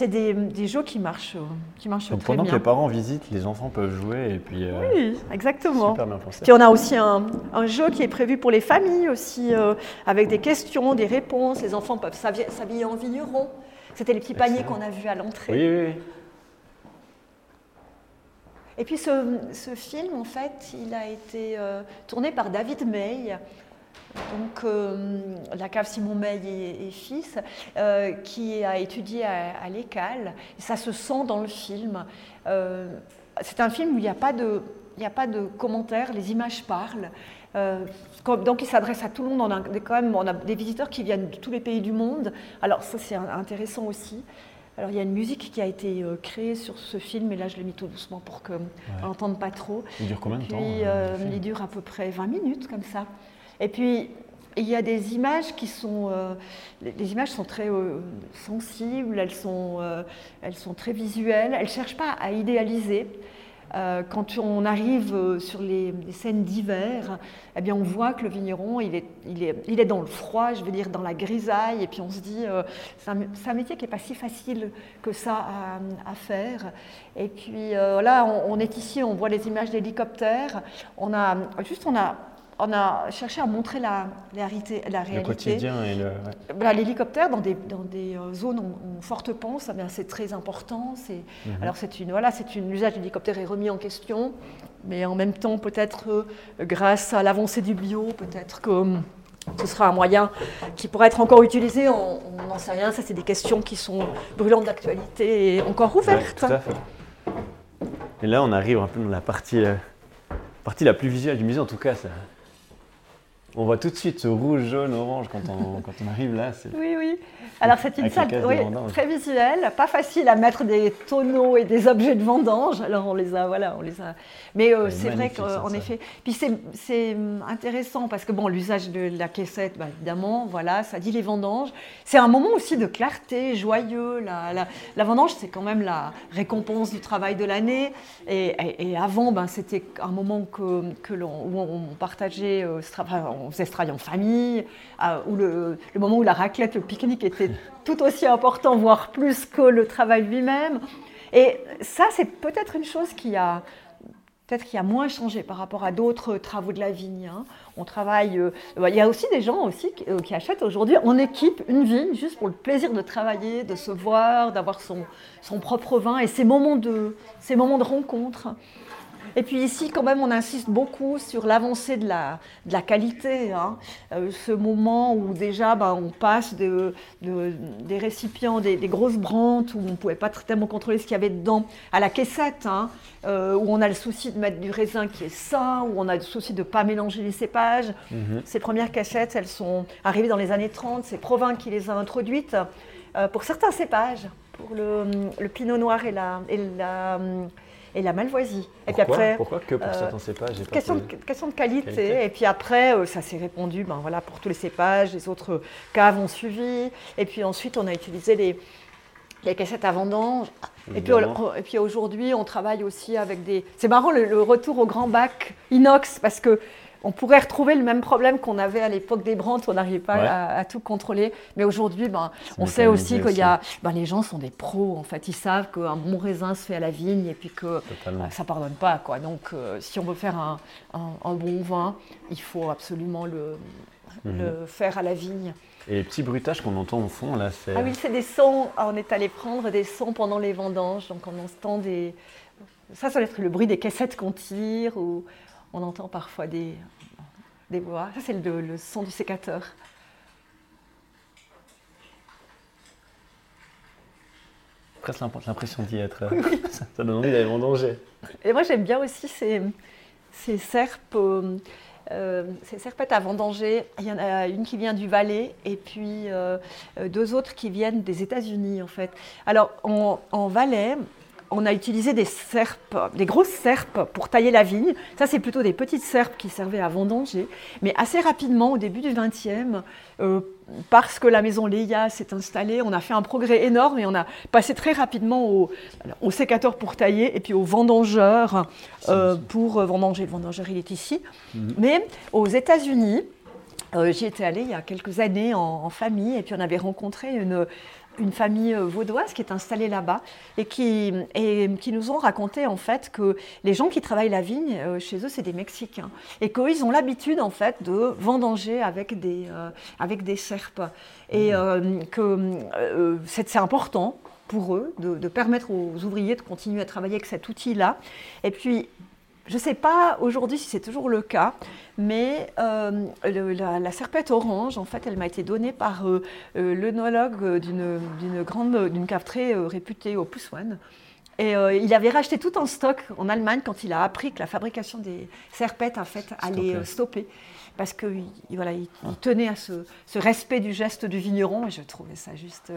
des, des, jeux qui marchent, qui marchent Donc, très pendant bien. que les parents visitent, les enfants peuvent jouer. Et puis, euh, oui, exactement. Super bien pensé. Puis on a aussi un, un, jeu qui est prévu pour les familles aussi, euh, avec des questions, des réponses. Les enfants peuvent s'habiller en vigneron. C'était les petits paniers qu'on a vus à l'entrée. Oui, oui, oui. Et puis ce, ce, film, en fait, il a été euh, tourné par David May, donc euh, la cave Simon Meil et, fils, euh, qui a étudié à, l'ECAL. Et ça se sent dans le film. Euh, c'est un film où il n'y a pas de, il a pas de commentaires, les images parlent. donc il s'adresse à tout le monde. On a, quand même, on a des visiteurs qui viennent de tous les pays du monde. Alors ça c'est intéressant aussi. Alors il y a une musique qui a été euh, créée sur ce film, et là je l'ai mis tout doucement pour qu'on n'entende pas trop. Il dure combien de temps euh, Il dure à peu près 20 minutes comme ça. Et puis il y a des images qui sont, les, images sont très sensibles, elles sont, elles sont très visuelles, elles ne cherchent pas à idéaliser. Euh, quand on arrive euh, sur les, scènes d'hiver, eh on voit que le vigneron, il est, il, est, il est, dans le froid, je veux dire dans la grisaille, et puis on se dit, euh, c'est un, métier qui n'est pas si facile que ça à, faire. Et puis là, on, on, est ici, on voit les images d'hélicoptères. On a juste, on a on a cherché à montrer la, la, réalité. Le quotidien et le. L'hélicoptère dans des, dans des euh, zones en, forte pente, eh c'est très important. Mhm. Alors c'est une voilà, c'est une l'usage de l'hélicoptère est remis en question, mais en même temps peut-être euh, grâce à l'avancée du bio, peut-être que hum, ce sera un moyen qui pourrait être encore utilisé. On n'en sait rien. Ça, c'est des questions qui sont brûlantes d'actualité et encore ouvertes. tout à fait. Et là, on arrive un peu dans la partie, euh, partie la plus visuelle du musée, en tout cas. Ça, on voit tout de suite ce rouge, jaune, orange quand on, quand on arrive là. Oui, oui. Alors c'est une salle très visuelle, pas facile à mettre des tonneaux et des objets de vendange. Alors on les a, voilà, on les a. Mais euh, c'est vrai qu'en effet, puis c'est hum, intéressant parce que bon, l'usage de la caissette, bah, évidemment, voilà, ça dit les vendanges. C'est un moment aussi de clarté, joyeux. La, la, vendange, c'est quand même la récompense du travail de l'année. Et, avant, ben, c'était un moment que, que où on partageait, euh, on faisait ce en famille, euh, le, moment où la raclette, le pique-nique était tout aussi important, voire plus que le travail lui-même. Et ça, c'est peut-être une chose qui a peut-être a moins changé par rapport à d'autres travaux de la vigne. Hein. On travaille. Euh, il y a aussi des gens aussi qui, euh, qui achètent aujourd'hui en équipe une vigne juste pour le plaisir de travailler, de se voir, d'avoir son, son propre vin et ces moments de ces moments de rencontre. Et puis ici, quand même, on insiste beaucoup sur l'avancée de la, de la qualité. Hein. Euh, ce moment où déjà, ben, on passe de, des récipients, des, grosses brantes, où on ne pouvait pas tellement contrôler ce qu'il y avait dedans, à la caissette, hein, euh, où on a le souci de mettre du raisin qui est sain, où on a le souci de ne pas mélanger les cépages. Mhm. Ces premières caissettes, elles sont arrivées dans les années 30, c'est Provin qui les a introduites euh, pour certains cépages, pour le, le pinot noir et la... Et la et la malvoisie. Pourquoi, et puis après, Pourquoi que pour euh, certains cépages question, de, question de qualité. Et puis après, euh, ça s'est répandu ben, voilà, pour tous les cépages. Les autres caves ont suivi. Et puis ensuite, on a utilisé les, les cassettes à vendange. Et puis, et puis aujourd'hui, on travaille aussi avec des. C'est marrant le, le, retour au grand bac inox parce que on pourrait retrouver le même problème qu'on avait à l'époque des Brantes, on n'arrivait pas à, tout contrôler. Mais aujourd'hui, ben, on sait aussi que y a, ben, les gens sont des pros, en fait. Ils savent qu'un bon raisin se fait à la vigne et puis que ben, ça ne pardonne pas. Quoi. Donc, euh, si on veut faire un, bon vin, il faut absolument le, mhm. faire à la vigne. Et les petits bruitages qu'on entend au fond, là, c'est... Ah oui, c'est des sons. Ah, on est allé prendre des sons pendant les vendanges. Donc, on entend des... Ça, ça doit être le bruit des cassettes qu'on tire ou on entend parfois des, des voix. Ça, c'est le, son du sécateur. Presque l'impression d'y être. Ça, donne envie d'aller vendanger. Et moi, j'aime bien aussi ces, ces serpes. Euh, ces serpettes à vendanger, il y en a une qui vient du Valais et puis euh, deux autres qui viennent des États-Unis en fait. Alors en, en Valais, on a utilisé des serpes, des grosses serpes pour tailler la vigne. Ça, c'est plutôt des petites serpes qui servaient à vendanger. Mais assez rapidement, au début du XXe, euh, parce que la maison Leia s'est installée, on a fait un progrès énorme et on a passé très rapidement au, sécateur pour tailler et puis au vendangeur euh, pour euh, vendanger. Le vendangeur, il est ici. Mhm. Mais aux États-Unis, j'y étais allée il y a quelques années en, en, famille et puis on avait rencontré une, une famille euh, vaudoise qui est installée là-bas et qui, et qui nous ont raconté en fait que les gens qui travaillent la vigne euh, chez eux, c'est des Mexicains et qu'ils ont l'habitude en fait de vendanger avec des, euh, avec des serpes et mmh. que c'est important pour eux de, de, permettre aux ouvriers de continuer à travailler avec cet outil-là. Et puis je ne sais pas aujourd'hui si c'est toujours le cas, mais euh, la, serpette orange, en fait, elle m'a été donnée par euh, euh, l'œnologue d'une grande, d'une cave très réputée au Poussoine. Et il avait racheté tout en stock en Allemagne quand il a appris que la fabrication des serpettes, en fait, allait stopper. Parce qu'il voilà, il, ah. tenait à ce, respect du geste du vigneron, et je trouvais ça juste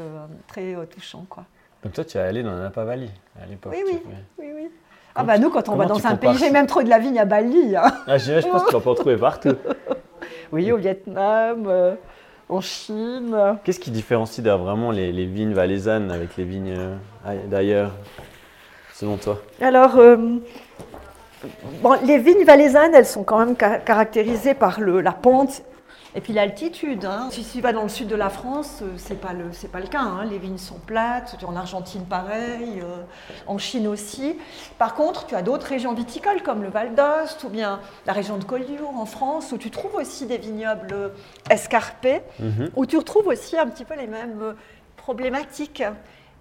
très touchant. Quoi. Donc toi, tu es allé dans la Napa Valley à l'époque. Oui, oui, oui, oui. Ah bah nous, quand on va dans un pays, j'ai même trop de la vigne à Bali. hein. Ah, je, pense que tu en trouver partout. Oui, au Vietnam, euh, en Chine. Qu'est-ce qui différencie d'ailleurs vraiment les, les vignes valaisannes avec les vignes euh, aille- d'ailleurs, selon toi? Alors, euh, bon, les vignes valaisannes, elles sont quand même ca- caractérisées par le- la pente et puis l'altitude. hein. Si tu vas dans le sud de la France, euh, c'est pas le c'est pas le cas. hein. Les vignes sont plates. En Argentine, pareil. euh, en Chine aussi. Par contre, tu as d'autres régions viticoles comme le Val d'Ost ou bien la région de Collioure en France, où tu trouves aussi des vignobles euh, escarpés Mhm. où tu retrouves aussi un petit peu les mêmes problématiques,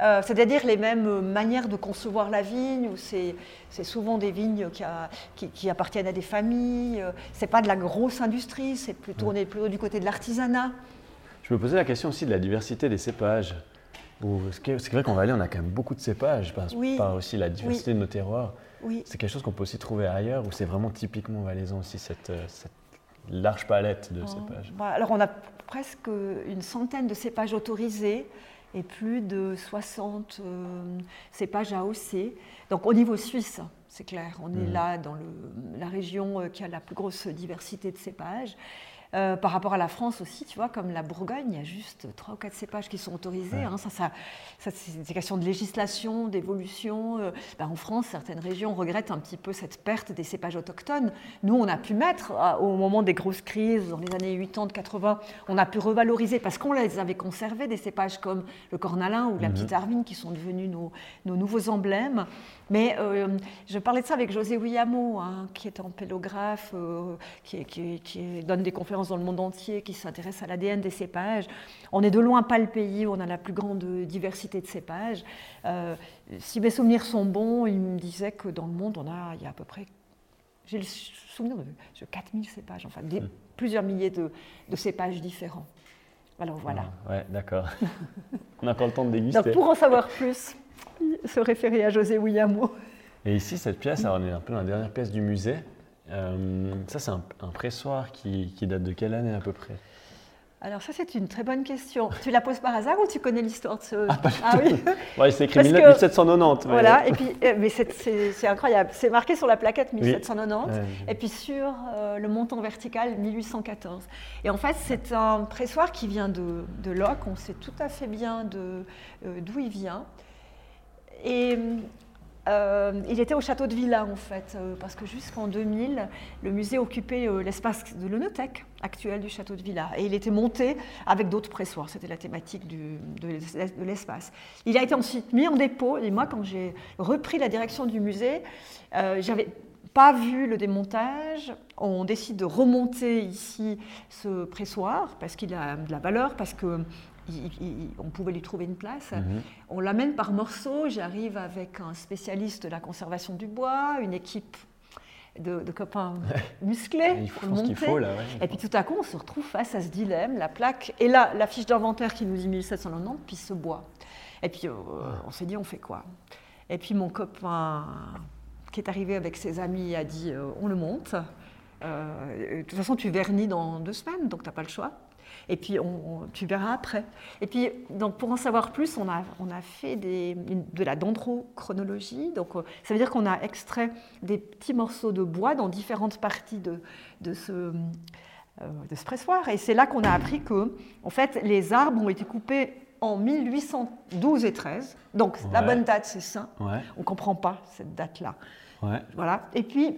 euh, c'est-à-dire les mêmes euh, manières de concevoir la vigne, où c'est souvent des vignes qui, a- qui- qui appartiennent à des familles, euh, c'est pas de la grosse industrie, c'est plutôt, on est plutôt du côté de l'artisanat. Je me posais la question aussi de la diversité des cépages. C'est vrai qu'en Valais, on a quand même beaucoup de cépages, par, Oui. par aussi la diversité de nos terroirs. Oui, C'est quelque chose qu'on peut aussi trouver ailleurs, où c'est vraiment typiquement valaisan aussi, cette, cette large palette de cépages? Bah, alors on a presque une centaine de cépages autorisés et plus de 60 euh, cépages AOC. Donc au niveau suisse, c'est clair, on est Mhm. là dans le- la région euh, qui a la plus grosse diversité de cépages. Euh, par rapport à la France aussi, tu vois, comme la Bourgogne, il y a juste trois ou quatre cépages qui sont autorisés. Ouais. hein. ça, ça, ça, c'est des questions de législation, d'évolution. Euh, ben, en France, certaines régions regrettent un petit peu cette perte des cépages autochtones. Nous, on a pu mettre, à- au moment des grosses crises, dans les années 80, 80, on a pu revaloriser parce qu'on les avait conservés, des cépages comme le cornalin ou la Mhm. petite arvine qui sont devenus nos, nos nouveaux emblèmes. Mais euh, je parlais de ça avec José Williamo, hein, qui est empélographe, qui, qui- qui donne des conférences dans le monde entier, qui s'intéresse à l'ADN des cépages. On est de loin pas le pays où on a la plus grande diversité de cépages. Euh, si mes souvenirs sont bons, il me disait que dans le monde, on a, il y a à peu près, j'ai le souvenir de, de 4000 cépages, enfin des- Mm. plusieurs milliers de, de cépages différents. Alors voilà. Ah, Ouais, d'accord. on a encore le temps de déguster. Donc pour en savoir plus, se référer à José Williamo. Et ici, cette pièce, alors, on est un peu dans la dernière pièce du musée. Euh, ça, c'est un, un pressoir qui, qui date de quelle année à peu près? Alors ça c'est une très bonne question. Tu la poses par hasard ou tu connais l'histoire de ce... pas du Ah oui, Ouais, c'est écrit Parce 19- que- 1790. mais- voilà. Et puis, euh, mais c'est- incroyable. C'est marqué sur la plaquette Oui. 1790 Ouais. et puis sur euh, le montant vertical 1814. Et en fait c'est un pressoir qui vient de, de Locke. On sait tout à fait bien euh, d'où il vient. Et euh, il était au château de Villa en fait, euh, parce que jusqu'en 2000, le musée occupait euh, l'espace de l'Onothèque actuel du château de Villa. Et il était monté avec d'autres pressoirs, c'était la thématique de l'es- de l'espace. Il a été ensuite mis en dépôt, et moi quand j'ai repris la direction du musée, j'avais pas vu le démontage. On décide de remonter ici ce pressoir parce qu'il a de la valeur, parce que il- il- on pouvait lui trouver une place. Mhm. On l'amène par morceaux. J'arrive avec un spécialiste de la conservation du bois, une équipe de, de copains musclés Il faut pour monter. faut, là. ouais. Et puis tout à coup, on se retrouve face à ce dilemme, la plaque, et là, la fiche d'inventaire qui nous dit 1790, puis ce bois. Et puis, euh, on s'est dit, on fait quoi? Et puis, mon copain, qui est arrivé avec ses amis, a dit, euh, on le monte. Euh, de toute façon, tu vernis dans deux semaines, donc tu n'as pas le choix. Et puis, on- on- tu verras après. Et puis, donc, pour en savoir plus, on a, on a fait des- de la dendrochronologie. Donc, euh, ça veut dire qu'on a extrait des petits morceaux de bois dans différentes parties de, de ce, euh, de ce pressoir. Et c'est là qu'on a appris que, en fait, les arbres ont été coupés en 1812 et 13. Donc, la Ouais. bonne date, c'est ça. Ouais, On ne comprend pas cette date-là. ouais. Voilà. Et puis,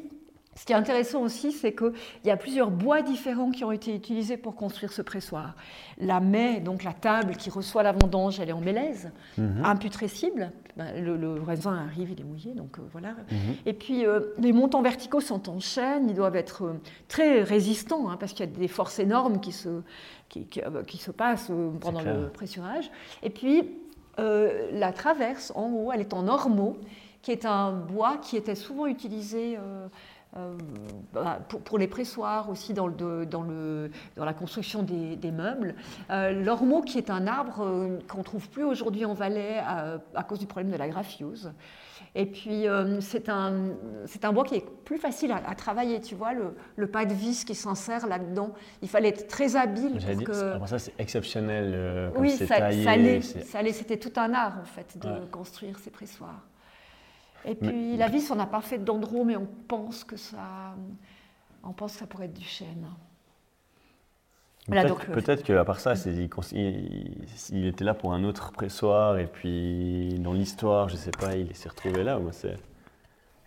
ce qui est intéressant aussi, c'est qu'il y a plusieurs bois différents qui ont été utilisés pour construire ce pressoir. La maie, donc la table qui reçoit la vendange, elle est en mélèze, Mhm. imputrescible. Ben, le, le raisin arrive, il est mouillé, donc euh, voilà. Mhm. Et puis, euh, les montants verticaux sont en chêne, ils doivent être euh, très résistants, hein, parce qu'il y a des forces énormes qui se, qui, qui, qui se passent pendant le pressurage. Et puis, la traverse, en haut, elle est en ormeau, qui est un bois qui était souvent utilisé euh, bah, pour, pour les pressoirs, aussi dans, le, dans, le, dans la construction des, des meubles. Euh, L'ormeau, qui est un arbre euh, qu'on ne trouve plus aujourd'hui en Valais à, à cause du problème de la graphiose. Et puis, c'est un, un bois qui est plus facile à, travailler, tu vois, le, le, pas de vis qui s'insère là-dedans. Il fallait être très habile. Pour que... ça, c'est exceptionnel. Euh, oui, ça, taillé, ça c'était tout un art, en fait, de construire ces pressoirs. Et puis, la vis, on n'a pas fait d'endroit, mais on pense que ça, on pense que ça pourrait être du chêne. Euh, peut-être qu'à part ça, il, il, était là pour un autre pressoir et puis dans l'histoire, je sais pas, il s'est retrouvé là. C'est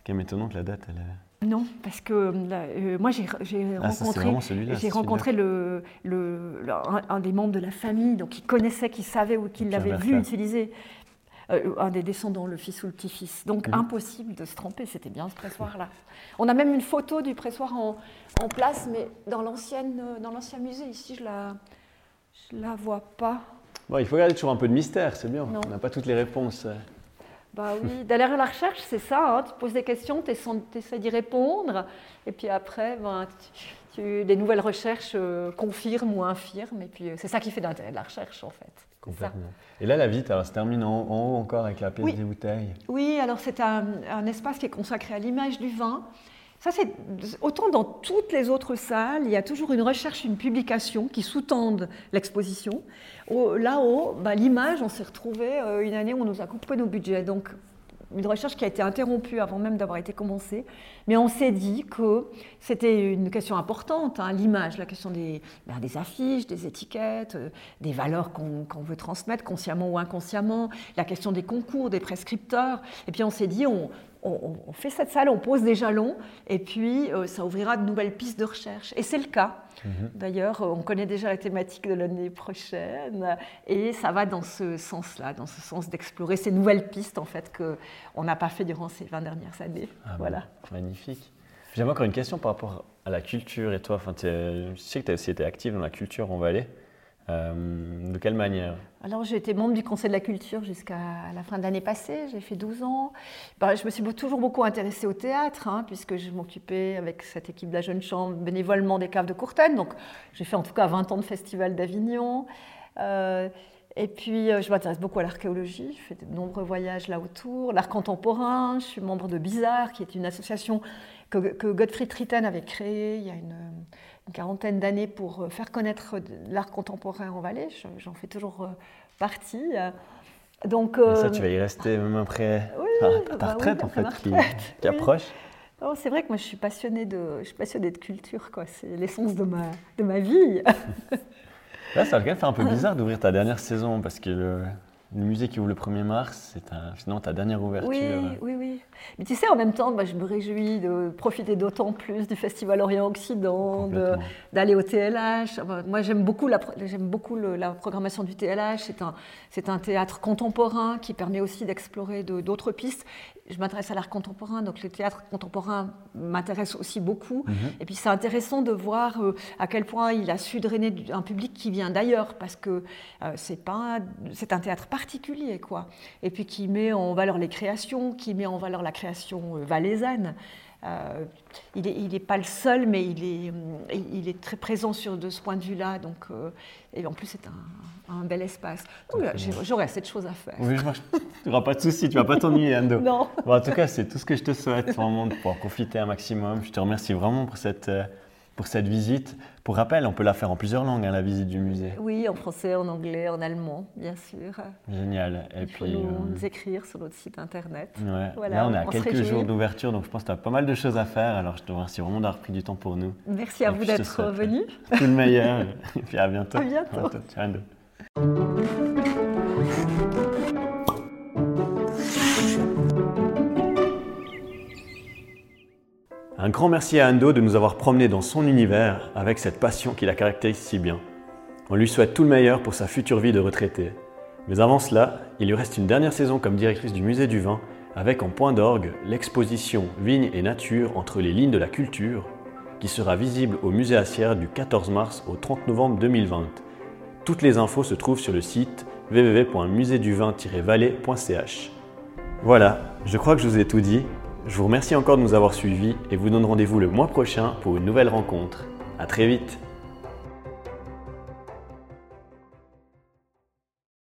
quand même étonnant que la date, elle. Non, parce que euh, moi j'ai ah, rencontré, j'ai rencontré le, le, un, des membres de la famille, donc qui connaissait, qui savait ou qui l'avait vu utiliser. Euh, un des descendants, le fils ou le petit-fils. Donc mhm. impossible de se tromper, c'était bien ce pressoir-là. On a même une photo du pressoir en, en place, mais dans, l'ancienne, euh, dans l'ancien musée, ici, je la, je la vois pas. Bon, il faut garder toujours un peu de mystère, c'est bien. On n'a pas toutes les réponses. Bah oui, derrière la recherche, c'est ça. Hein. Tu poses des questions, tu essaies d'y répondre, et puis après, ben, tu, des nouvelles recherches euh, confirment ou infirment, et puis c'est ça qui fait l'intérêt de la recherche, en fait. Complètement. Et là, la vie se termine en, haut encore avec la pièce des bouteilles. Oui, alors c'est un, espace qui est consacré à l'image du vin. Ça, c'est autant dans toutes les autres salles, il y a toujours une recherche, une publication qui sous-tendent l'exposition. Là-haut, bah, l'image, on s'est retrouvé euh, une année où on nous a coupé nos budgets. Donc, une recherche qui a été interrompue avant même d'avoir été commencée, mais on s'est dit que c'était une question importante, hein, l'image, la question des, ben, des, affiches, des étiquettes, euh, des valeurs qu'on veut transmettre consciemment ou inconsciemment, la question des concours, des prescripteurs. Et puis on s'est dit, on, on, fait cette salle, on pose des jalons, et puis euh, ça ouvrira de nouvelles pistes de recherche. Et c'est le cas. Mhm. D'ailleurs, on connaît déjà la thématique de l'année prochaine, et ça va dans ce sens-là, dans ce sens d'explorer ces nouvelles pistes en fait qu'on n'a pas fait durant ces 20 dernières années. Ah voilà. magnifique. J'avais encore une question par rapport à la culture et toi. Enfin, je sais que tu as aussi été active dans la culture en Valais. Euh, de quelle manière? Alors, j'ai été membre du Conseil de la culture jusqu'à la fin de l'année passée. J'ai fait 12 ans. Bah, je me suis toujours beaucoup intéressée au théâtre, hein, puisque je m'occupais avec cette équipe de la Jeune Chambre bénévolement des caves de Courtène. Donc, j'ai fait en tout cas 20 ans de festival d'Avignon. Euh, et puis, euh, je m'intéresse beaucoup à l'archéologie. Je fais de nombreux voyages là autour. L'art contemporain. Je suis membre de Bizarre, qui est une association que, que Gottfried Tritten avait créée il y a une une quarantaine d'années pour euh, faire connaître l'art contemporain en Valais. J'en fais toujours euh, partie. Donc, ça, tu vas y rester même après ta, bah retraite, en fait, qui, approche. Oh, c'est vrai que moi, je suis passionnée de, je suis passionnée de culture. C'est l'essence de ma, de ma vie. Là, ça va quand même faire un peu bizarre d'ouvrir ta dernière saison parce que le, le musée qui ouvre le 1er mars, c'est finalement ta dernière ouverture. Oui, oui, oui. Mais tu sais, en même temps, je me réjouis de profiter d'autant plus du Festival Orient-Occident, d'aller au TLH. Moi, j'aime beaucoup, la, beaucoup la programmation du TLH. C'est un, un théâtre contemporain qui permet aussi d'explorer d'autres pistes je m'intéresse à l'art contemporain, donc le théâtre contemporain m'intéresse aussi beaucoup. Mhm. Et puis c'est intéressant de voir euh, à quel point il a su drainer un public qui vient d'ailleurs, parce que euh, c'est pas, c'est un théâtre particulier, quoi. Et puis qui met en valeur les créations, qui met en valeur la création euh, valaisanne. Euh, il n'est pas le seul, mais il est, il est très présent sur, de ce point de vue-là. Donc, euh, et en plus, c'est un, bel espace. J'aurais assez de choses à faire. Oui, tu n'auras pas de soucis, tu ne vas pas t'ennuyer, Ando. non. en tout cas, c'est tout ce que je te souhaite, vraiment, de pouvoir profiter un maximum. Je te remercie vraiment pour cette euh, pour cette visite. Pour rappel, on peut la faire en plusieurs langues, hein, la visite du musée. Oui, en français, en anglais, en allemand, bien sûr. Génial. Et Il puis, faut nous, euh, écrire sur notre site internet. Voilà, Là, on est à quelques jours d'ouverture, donc je pense que tu as pas mal de choses à faire. Alors, je te remercie vraiment d'avoir pris du temps pour nous. Merci à vous d'être venu. Tout le meilleur. et puis à bientôt. À bientôt. À bientôt. Ciao. Un grand merci à Ando de nous avoir promenés dans son univers avec cette passion qui la caractérise si bien. On lui souhaite tout le meilleur pour sa future vie de retraité. Mais avant cela, il lui reste une dernière saison comme directrice du musée du vin avec en point d'orgue l'exposition Vigne et Nature entre les lignes de la culture qui sera visible au musée Assière du 14 mars au 30 novembre 2020. Toutes les infos se trouvent sur le site www.muséduvin-valais.ch. Voilà, je crois que je vous ai tout dit. Je vous remercie encore de nous avoir suivis et vous donne rendez-vous le mois prochain pour une nouvelle rencontre. A très vite